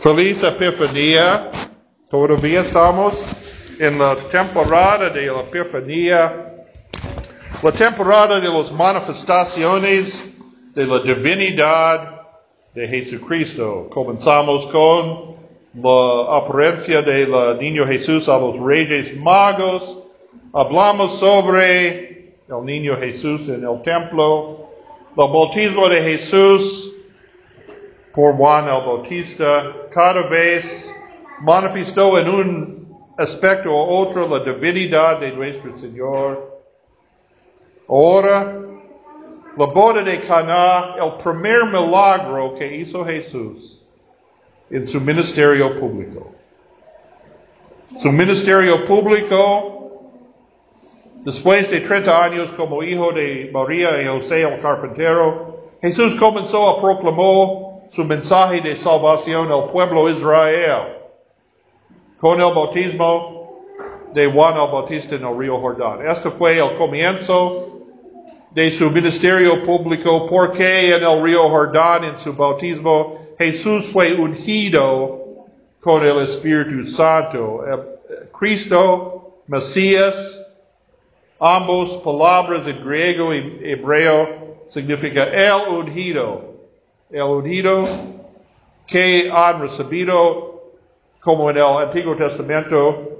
Feliz Epifanía. Todavía estamos en la temporada de la Epifanía, la temporada de las manifestaciones de la divinidad de Jesucristo. Comenzamos con la apariencia del niño Jesús a los reyes magos. Hablamos sobre el niño Jesús en el templo, el bautismo de Jesús por Juan el Bautista. Cada vez manifestó en un aspecto u otro la divinidad de nuestro Señor. Ahora, la boda de Cana, el primer milagro que hizo Jesús en su ministerio público. Su ministerio público, después de 30 años como hijo de María y José el carpintero, Jesús comenzó a proclamar su mensaje de salvación al pueblo Israel con el bautismo de Juan el Bautista en el río Jordán. Este fue el comienzo de su ministerio público porque en el río Jordán en su bautismo Jesús fue ungido con el Espíritu Santo. Cristo, Mesías, ambos palabras en griego y hebreo significa el ungido. El ungido que han recibido como en el Antiguo Testamento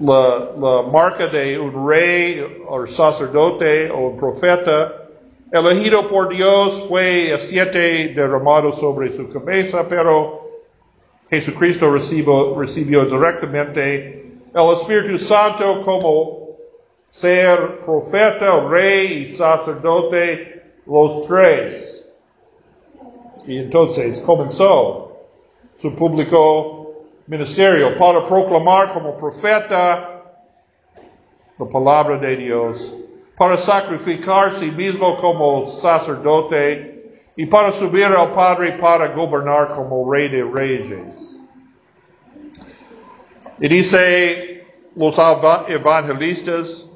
la, marca de un rey o sacerdote o profeta, elegido por Dios fue siete derramado sobre su cabeza, pero Jesucristo recibió directamente el Espíritu Santo como ser profeta, rey y sacerdote, los tres. Y entonces comenzó su público ministerio para proclamar como profeta la palabra de Dios, para sacrificar sí mismo como sacerdote y para subir al Padre para gobernar como rey de reyes. Y dice los evangelistas,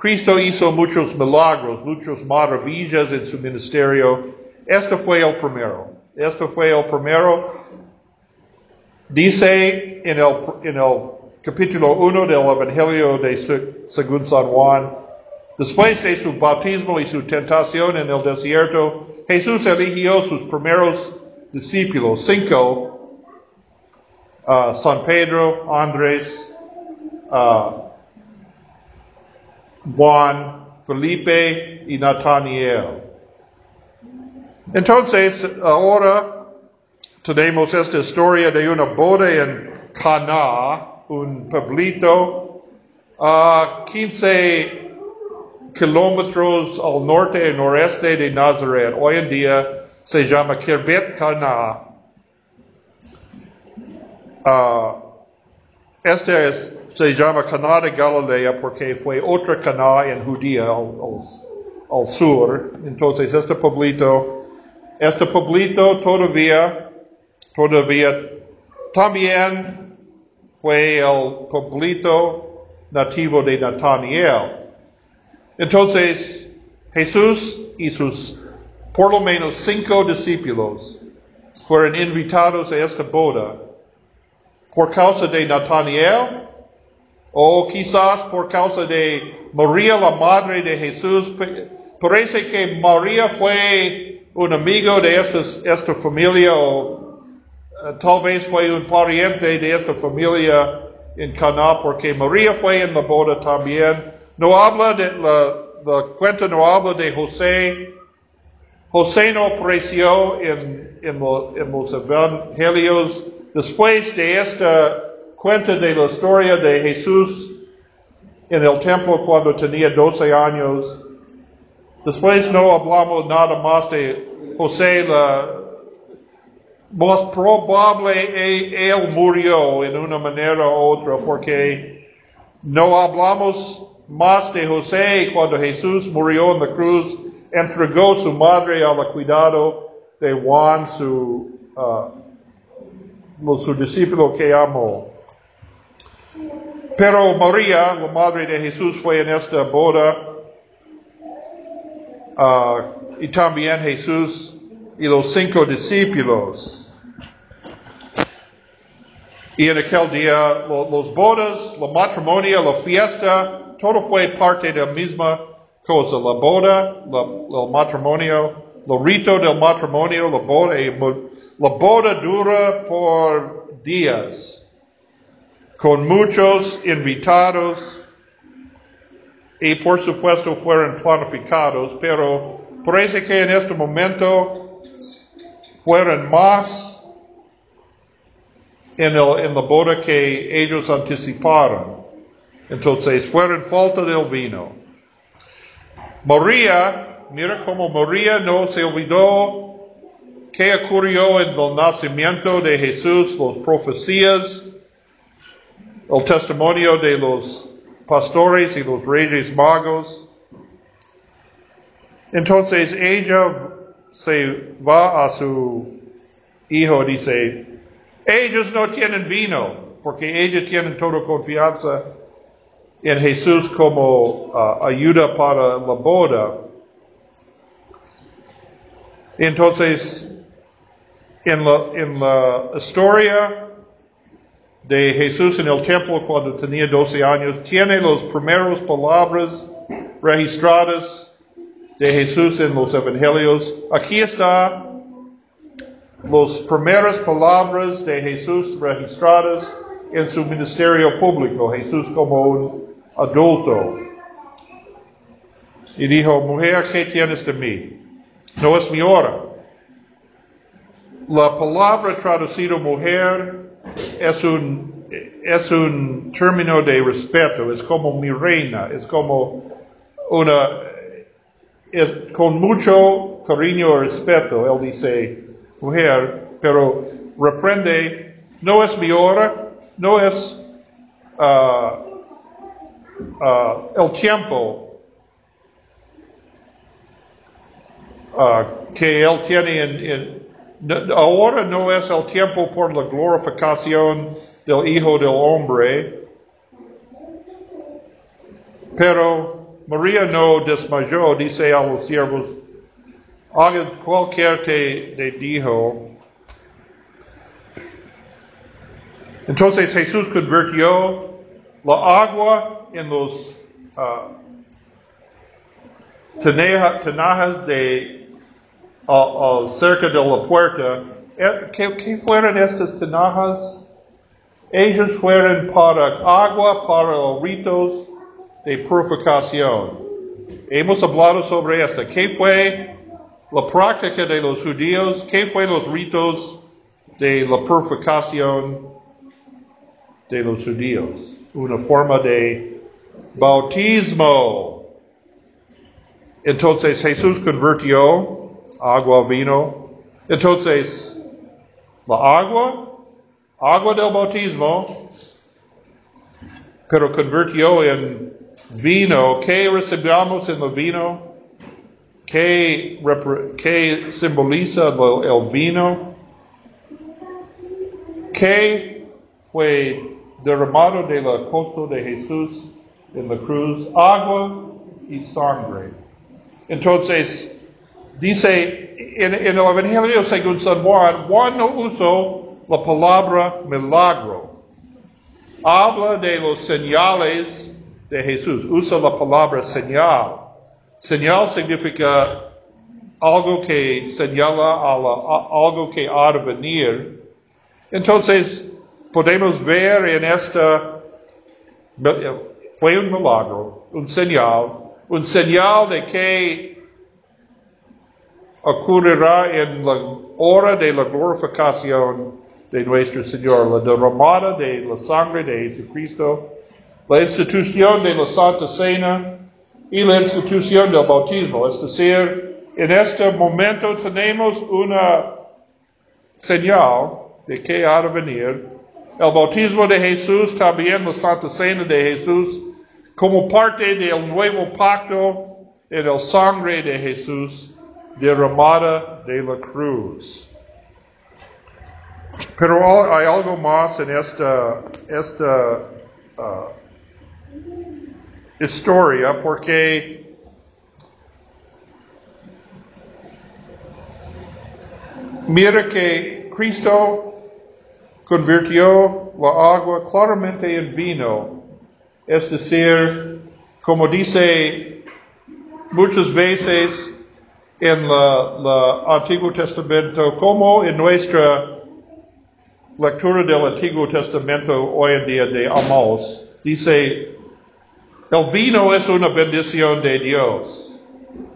Cristo hizo muchos milagros, muchas maravillas en su ministerio. Este fue el primero. Este fue el primero Dice en el, en el capítulo 1 del Evangelio de según San Juan, después de su bautismo y su tentación en el desierto, Jesús eligió sus primeros discípulos, cinco, uh, San Pedro, Andrés, uh, Juan, Felipe y Nataniel. Entonces, ahora tenemos esta historia de una boda en Cana, un pueblito a 15 kilómetros al norte y noreste de Nazaret. Hoy en día se llama Kirbet Cana. Uh, este es, se llama Cana de Galilea porque fue otra Cana en Judía al, al, al sur. Entonces este pueblito, este pueblito todavía todavía también fue el pueblito nativo de Nataniel. Entonces, Jesús y sus por lo menos cinco discípulos fueron invitados a esta boda por causa de Nataniel o quizás por causa de María, la madre de Jesús. Parece que María fue un amigo de esta, familia o Uh, tal vez fue un pariente de esta familia en Cana, porque María fue en la boda también. No habla de la, la cuenta, no habla de José. José no apareció en, en, en los evangelios. Después de esta cuenta de la historia de Jesús en el templo cuando tenía 12 años, después no hablamos nada más de José, la, más probable e, él murió en una manera u otra porque no hablamos más de José cuando Jesús murió en la cruz, entregó su madre al cuidado de Juan, su, uh, su discípulo que amó. Pero María, la madre de Jesús, fue en esta boda uh, y también Jesús y los cinco discípulos. Y en aquel día los bodas, la matrimonio, la fiesta, todo fue parte de la misma cosa. La boda, el matrimonio, el rito del matrimonio, la boda, la boda dura por días, con muchos invitados y por supuesto fueron planificados, pero parece que en este momento fueron más en, en la boda que ellos anticiparon. Entonces fueron falta del vino. María, mira cómo María no se olvidó qué ocurrió en el nacimiento de Jesús, las profecías, el testimonio de los pastores y los reyes magos. Entonces ella se va a su hijo, dice, ellos no tienen vino, porque ellos tienen toda confianza en Jesús como uh, ayuda para la boda. Entonces, en la, en la historia de Jesús en el templo cuando tenía 12 años, tiene las primeras palabras registradas de Jesús en los evangelios. Aquí está las primeras palabras de Jesús registradas en su ministerio público, Jesús como un adulto. Y dijo, mujer, ¿qué tienes de mí? No es mi hora. La palabra traducido mujer es un, es un término de respeto, es como mi reina, es como una, es, con mucho cariño y respeto, él dice, mujer, pero reprende, no es mi hora, no es uh, uh, el tiempo uh, que él tiene en, en Ahora no es el tiempo por la glorificación del Hijo del Hombre, pero María no desmayó, dice a los siervos, haga cualquier te, te dijo. Entonces Jesús convirtió la agua en los uh, tenajas de cerca de la puerta. Eh, ¿Qué, ¿Qué, fueron estas tinajas? Ellos fueron para agua, para ritos de purificación. Hemos hablado sobre esto. ¿Qué fue la práctica de los judíos? ¿Qué fue los ritos de la purificación de los judíos? Una forma de bautismo. Entonces Jesús convirtió agua, vino. Entonces, la agua, agua del bautismo, pero convirtió en vino. ¿Qué recibamos en el vino? ¿Qué, qué simboliza el vino? ¿Qué fue derramado de la costa de Jesús en la cruz? Agua y sangre. Entonces, Dice en, el Evangelio según San Juan, Juan no usó la palabra milagro. Habla de los señales de Jesús. Usa la palabra señal. Señal significa algo que señala a algo que ha de venir. Entonces, podemos ver en esta, fue un milagro, un señal, un señal de que ocurrirá en la hora de la glorificación de nuestro Señor, la derramada de la sangre de Jesucristo, la institución de la Santa Cena y la institución del bautismo. Es decir, en este momento tenemos una señal de que ha de venir. El bautismo de Jesús, también la Santa Cena de Jesús, como parte del nuevo pacto en el sangre de Jesús derramada de la cruz. Pero hay algo más en esta, esta uh, historia porque Mira que Cristo convirtió la agua claramente en vino. Es decir, como dice muchas veces en el Antiguo Testamento, como en nuestra lectura del Antiguo Testamento hoy en día de Amos, dice, el vino es una bendición de Dios.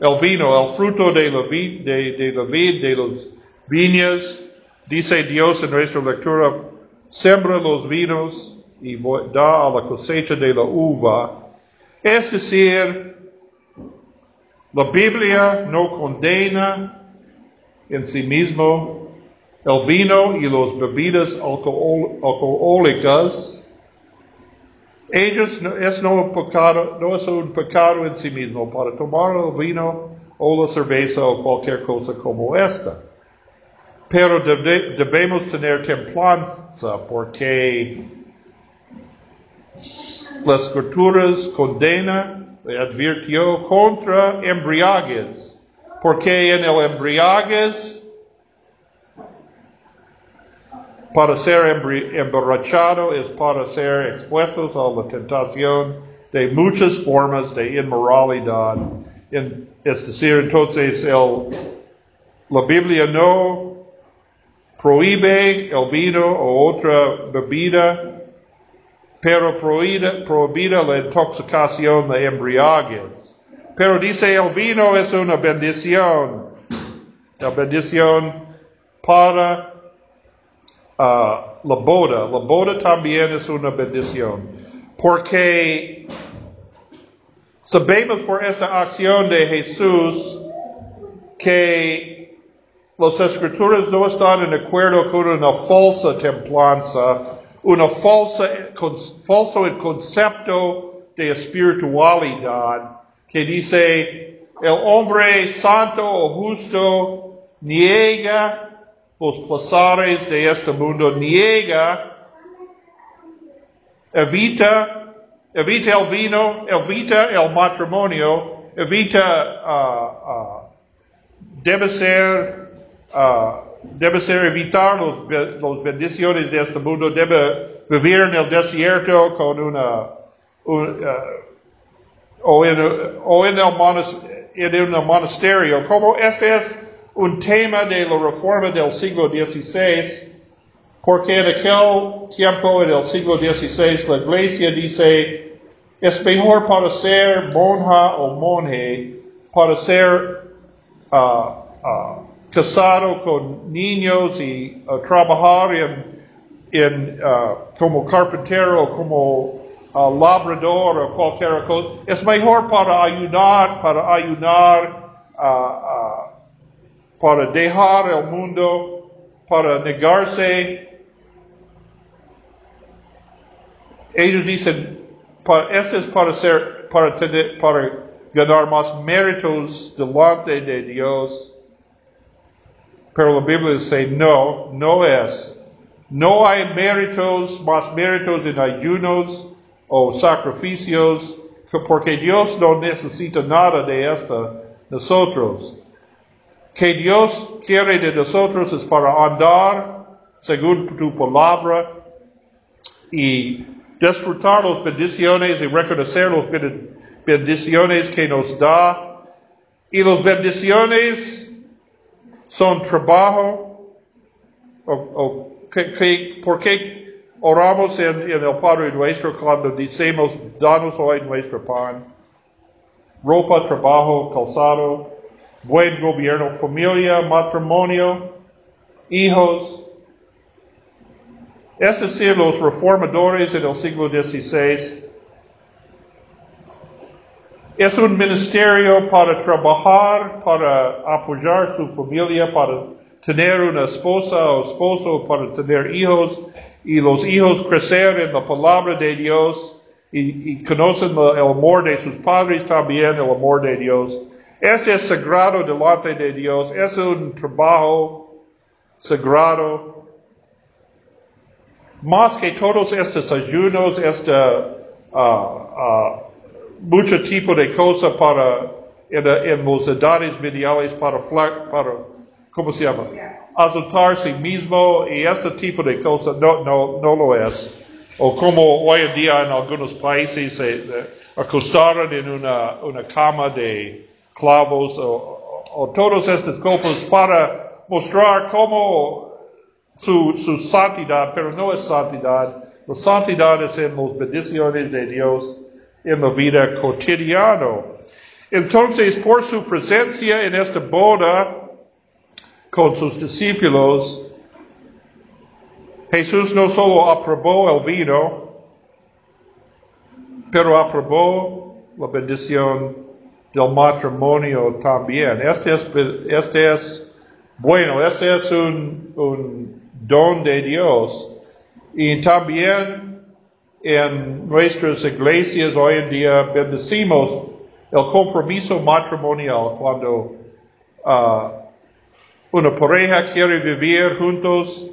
El vino, el fruto de la vid, de, de la vid, de los viñas, dice Dios en nuestra lectura, sembra los vinos y da a la cosecha de la uva. Es decir, la Biblia no condena en sí mismo el vino y las bebidas alcohólicas. Ellos no es, no, pecado, no es un pecado en sí mismo para tomar el vino o la cerveza o cualquier cosa como esta. Pero debemos tener templanza porque las escrituras condenan, advirtió contra embriagues, porque en el embriagues, para ser emborrachado es para ser expuestos a la tentación de muchas formas de inmoralidad. es decir, entonces el, la Biblia no prohíbe el vino o otra bebida, pero prohibida la intoxicación de embriaguez. Pero dice el vino es una bendición, la bendición para uh, la boda. La boda también es una bendición, porque sabemos por esta acción de Jesús que las escrituras no están en acuerdo con una falsa templanza, una falsa, falso concepto de espiritualidad que dice el hombre santo o justo niega los placeres de este mundo, niega, evita, evita el vino, evita el matrimonio, evita, uh, uh, debe ser uh, debe ser evitar las bendiciones de este mundo, debe vivir en el desierto con una, un, uh, o, en, o en, el en un monasterio. Como este es un tema de la reforma del siglo XVI, porque en aquel tiempo, en el siglo XVI, la iglesia dice, es mejor para ser monja o monje, para ser uh, uh, casado con niños y uh, trabajar en, en uh, como carpintero, como uh, labrador o cualquier cosa, es mejor para ayudar, para ayudar, para dejar el mundo, para negarse. Ellos dicen, este es para ser, para tener, para ganar más méritos delante de Dios pero la Biblia dice no, no es. No hay méritos, más méritos en ayunos o sacrificios, porque Dios no necesita nada de esto nosotros. Que Dios quiere de nosotros es para andar según tu palabra y disfrutar las bendiciones y reconocer las bendiciones que nos da. Y las bendiciones son trabajo, o, o que, ¿por qué oramos en, en, el Padre nuestro cuando decimos, danos hoy nuestro pan? Ropa, trabajo, calzado, buen gobierno, familia, matrimonio, hijos. Es decir, los reformadores en el siglo XVI es un ministerio para trabajar, para apoyar su familia, para tener una esposa o esposo, para tener hijos y los hijos crecer en la palabra de Dios y, conocen el amor de sus padres también, el amor de Dios. Este es sagrado delante de Dios, es un trabajo sagrado. Más que todos estos ayunos, esta uh, uh, mucho tipo de cosas para, en, en los edades mediales para, para, ¿cómo se llama? azotar sí mismo y este tipo de cosas no, no, no lo es. O como hoy en día en algunos países se eh, acostaron en una, una cama de clavos o, o, todas estas cosas para mostrar cómo su, su santidad, pero no es santidad. La santidad es en las bendiciones de Dios en la vida cotidiana. Entonces, por su presencia en esta boda con sus discípulos, Jesús no solo aprobó el vino, pero aprobó la bendición del matrimonio también. Este es, este es bueno, este es un, un don de Dios. Y también en nuestras iglesias hoy en día bendecimos el compromiso matrimonial cuando uh, una pareja quiere vivir juntos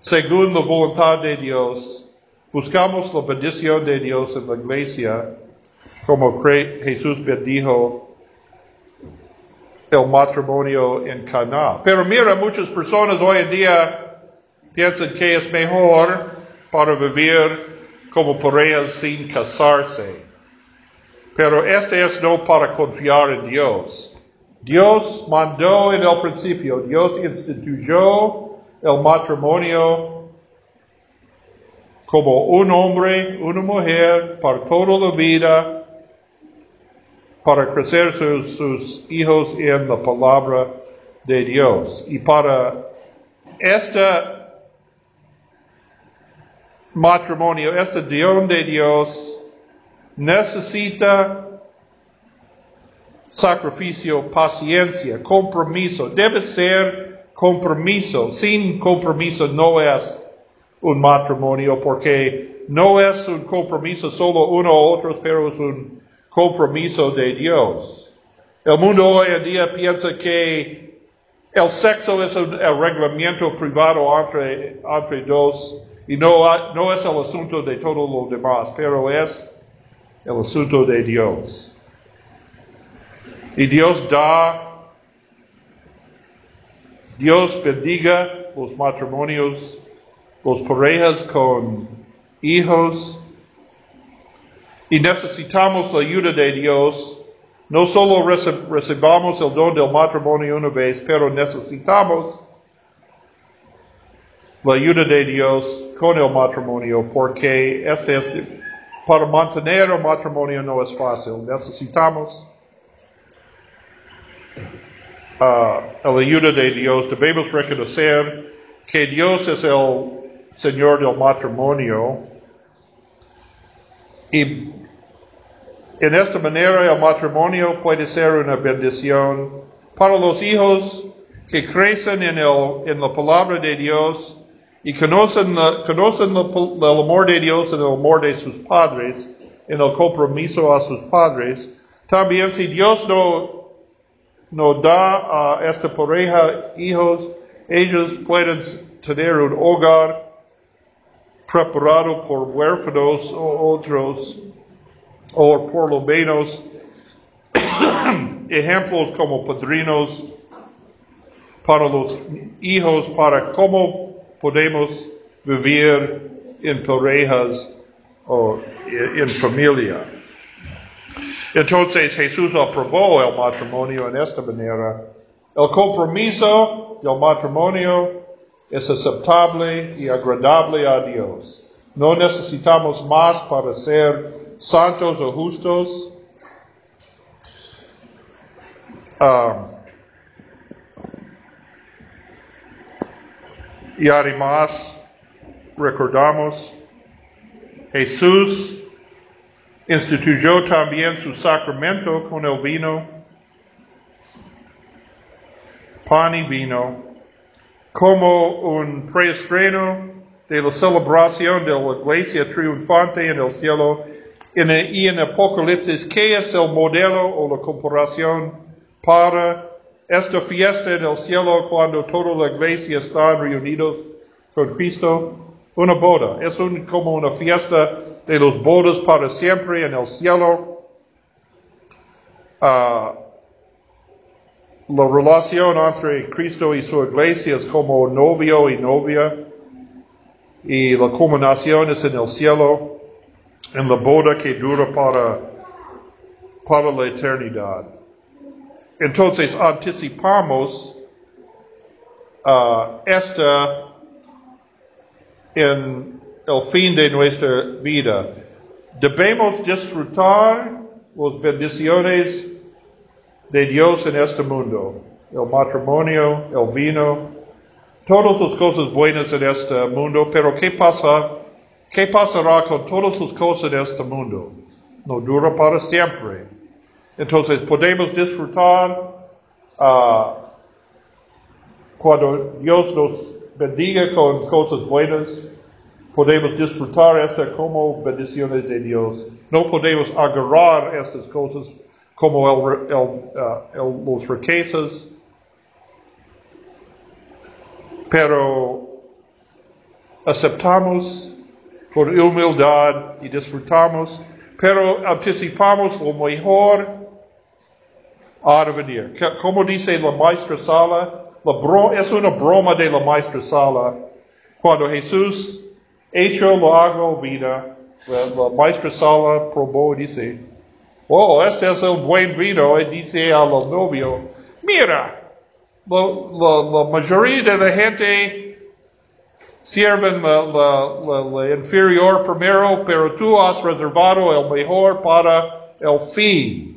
según la voluntad de Dios. Buscamos la bendición de Dios en la iglesia, como Jesús bendijo el matrimonio en Cana. Pero mira, muchas personas hoy en día piensan que es mejor para vivir como parejas sin casarse. Pero este es no para confiar en Dios. Dios mandó en el principio, Dios instituyó el matrimonio como un hombre, una mujer, para toda la vida, para crecer sus, sus hijos en la palabra de Dios. Y para este matrimonio, este don de Dios, necesita sacrificio, paciencia, compromiso. Debe ser compromiso. Sin compromiso no es un matrimonio porque no es un compromiso solo uno u otro, pero es un compromiso de Dios. El mundo hoy en día piensa que el sexo es un, reglamento privado entre, entre dos y no, es el asunto de todo lo demás, pero es el asunto de Dios. Y Dios da, Dios bendiga los matrimonios, los parejas con hijos. Y necesitamos la ayuda de Dios. No solo recibamos el don del matrimonio una vez, pero necesitamos la ayuda de Dios con el matrimonio, porque este es para mantener el matrimonio no es fácil. Necesitamos uh, la ayuda de Dios. Debemos reconocer que Dios es el Señor del matrimonio. Y en esta manera el matrimonio puede ser una bendición para los hijos que crecen en, el, en la palabra de Dios y conocen, conocen el amor de Dios en el amor de sus padres, en el compromiso a sus padres. También si Dios no, no da a esta pareja hijos, ellos pueden tener un hogar preparado por huérfanos o otros, o por lo menos ejemplos como padrinos para los hijos, para cómo podemos vivir en parejas o en familia. Entonces Jesús aprobó el matrimonio en esta manera. El compromiso del matrimonio es aceptable y agradable a Dios. No necesitamos más para ser santos o justos. Um, Y además recordamos, Jesús instituyó también su sacramento con el vino, pan y vino, como un preestreno de la celebración de la iglesia triunfante en el cielo. y en Apocalipsis, ¿qué es el modelo o la comparación para esta fiesta en el cielo cuando toda la iglesia está reunidos con Cristo, una boda. Es como una fiesta de los bodas para siempre en el cielo. Ah, la relación entre Cristo y su iglesia es como novio y novia, y la culminación es en el cielo, en la boda que dura para, para la eternidad. Entonces anticipamos uh, esta en el fin de nuestra vida. Debemos disfrutar las bendiciones de Dios en este mundo. El matrimonio, el vino, todas las cosas buenas en este mundo, pero ¿qué pasa? ¿Qué pasará con todas las cosas de este mundo? No dura para siempre. Entonces podemos disfrutar uh, cuando Dios nos bendiga con cosas buenas, podemos disfrutar estas como bendiciones de Dios. No podemos agarrar estas cosas como el, uh, los riquezas, pero aceptamos por humildad y disfrutamos, pero anticipamos lo mejor a venir. Como dice la maestra Sala, la es una broma de la maestra Sala. Cuando Jesús hecho lo hago vida, la, maestra Sala probó y dice, oh, este es el buen vino, y dice a los novios, mira, la, la, mayoría de la gente sirven la, inferior primero, pero tú has reservado el mejor para el fin.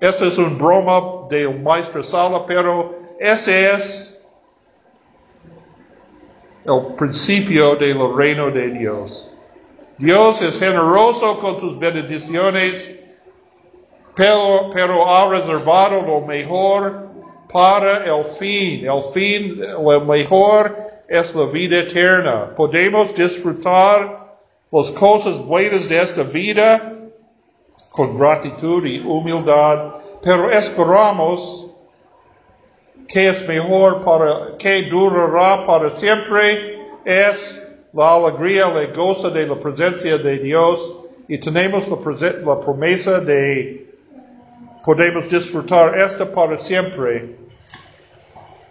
Esta es un broma del maestro Sala, pero ese es el principio del reino de Dios. Dios es generoso con sus bendiciones, pero ha reservado lo mejor para el fin. El fin, lo mejor es la vida eterna. Podemos disfrutar las cosas buenas de esta vida con gratitud y humildad, pero esperamos que es mejor para, que durará para siempre, es la alegría, la goza de la presencia de Dios y tenemos la, la promesa de podemos disfrutar esta para siempre.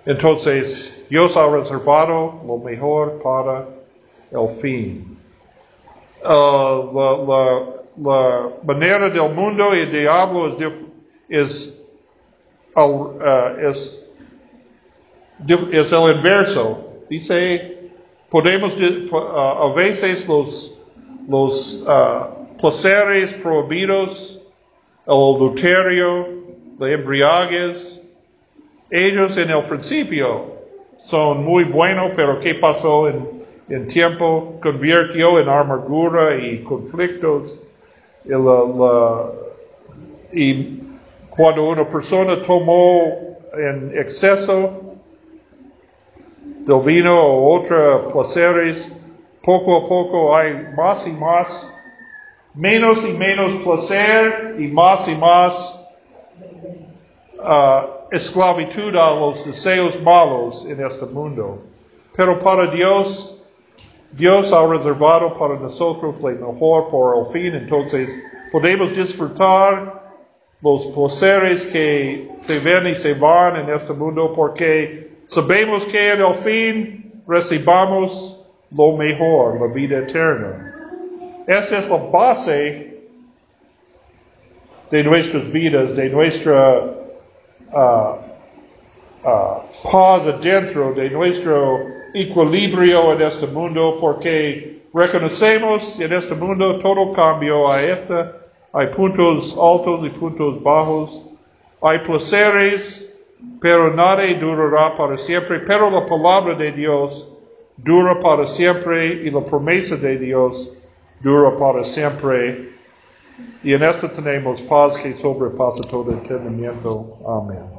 Entonces, Dios ha reservado lo mejor para el fin. Uh, la, la, la, manera del mundo y el diablo es, uh, es es el inverso. Dice, podemos, uh, a veces los, los uh, placeres prohibidos, el adulterio, la embriaguez, ellos en el principio son muy buenos, pero ¿qué pasó en, en tiempo? Convirtió en amargura y conflictos. Y, y cuando una persona tomó en exceso, del vino o otros placeres, poco a poco hay más y más, menos y menos placer y más y más uh, esclavitud a los deseos malos en este mundo. Pero para Dios, Dios ha reservado para nosotros lo mejor por el fin, entonces podemos disfrutar los placeres que se ven y se van en este mundo porque Sabemos que en el fin recibamos lo mejor, la vida eterna. Esta es la base de nuestras vidas, de nuestra uh, uh, paz adentro, de nuestro equilibrio en este mundo, porque reconocemos en este mundo todo cambio. Hay, esta, hay puntos altos y puntos bajos, hay placeres pero nada durará para siempre, pero la palabra de Dios dura para siempre y la promesa de Dios dura para siempre. Y en esto tenemos paz que sobrepasa todo entendimiento. Amén.